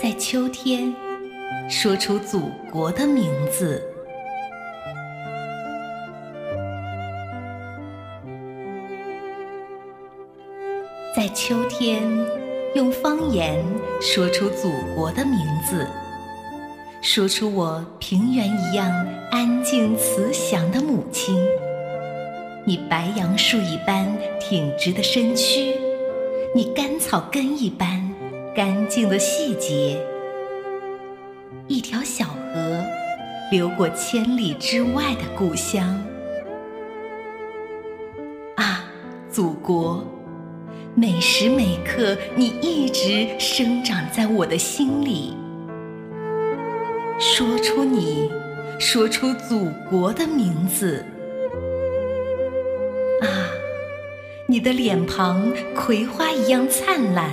在秋天，说出祖国的名字。在秋天，用方言说出祖国的名字，说出我平原一样安静慈祥的母亲，你白杨树一般挺直的身躯，你甘草根一般干净的细节，一条小河流过千里之外的故乡。啊，祖国！每时每刻，你一直生长在我的心里。说出你，说出祖国的名字。啊，你的脸庞葵花一样灿烂，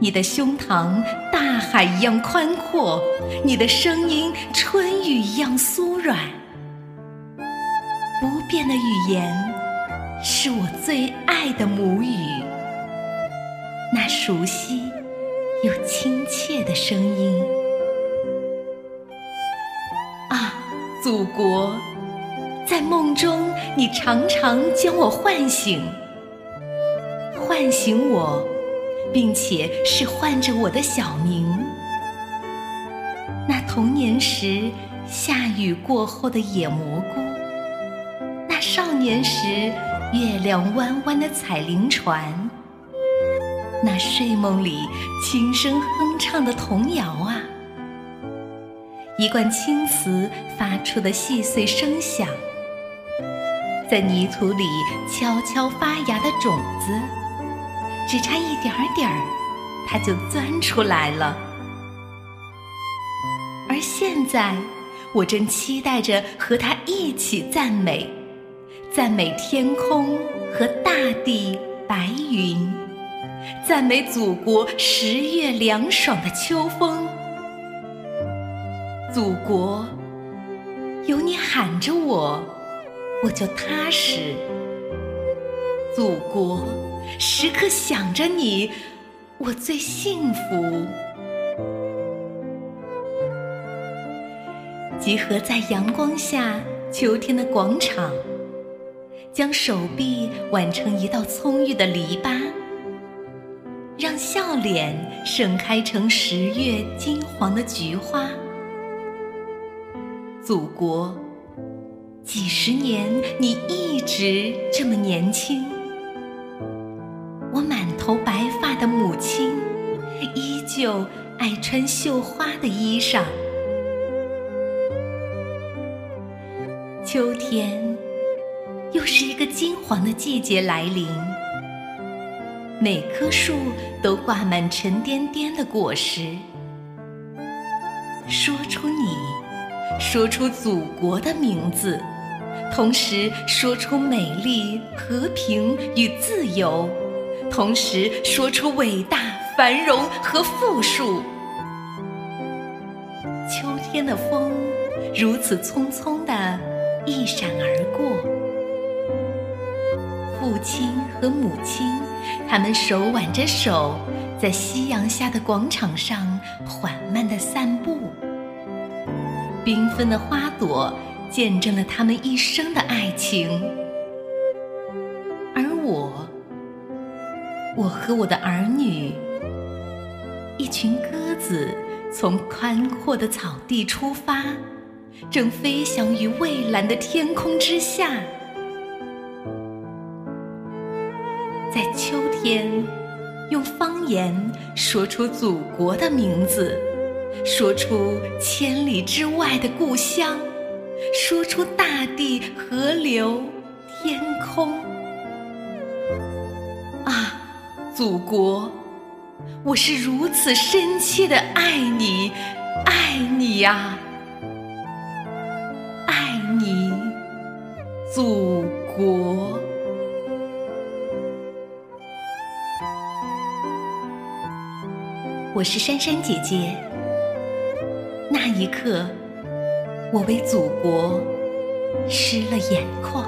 你的胸膛大海一样宽阔，你的声音春雨一样酥软。不变的语言，是我最爱的母语。那熟悉又亲切的声音啊，祖国，在梦中你常常将我唤醒，唤醒我，并且是唤着我的小名。那童年时下雨过后的野蘑菇，那少年时月亮弯弯的彩铃船。那睡梦里轻声哼唱的童谣啊，一贯青瓷发出的细碎声响，在泥土里悄悄发芽的种子，只差一点点儿，它就钻出来了。而现在，我正期待着和它一起赞美，赞美天空和大地白云。赞美祖国十月凉爽的秋风，祖国，有你喊着我，我就踏实；祖国，时刻想着你，我最幸福。集合在阳光下，秋天的广场，将手臂挽成一道葱郁的篱笆。让笑脸盛开成十月金黄的菊花，祖国，几十年你一直这么年轻，就爱穿绣花的衣裳。秋天，又是一个金黄的季节来临。每棵树都挂满沉甸甸的果实。说出你，说出祖国的名字，同时说出美丽、和平与自由，同时说出伟大、繁荣和富庶。秋天的风如此匆匆地一闪而过，父亲和母亲。他们手挽着手，在夕阳下的广场上缓慢地散步。缤纷的花朵见证了他们一生的爱情，而我，我和我的儿女，一群鸽子从宽阔的草地出发，正飞翔于蔚蓝的天空之下。在秋天，用方言说出祖国的名字，说出千里之外的故乡，说出大地、河流、天空。啊，祖国，我是如此深切的爱你，爱你呀，爱你，祖国。我是珊珊姐姐。那一刻，我为祖国湿了眼眶。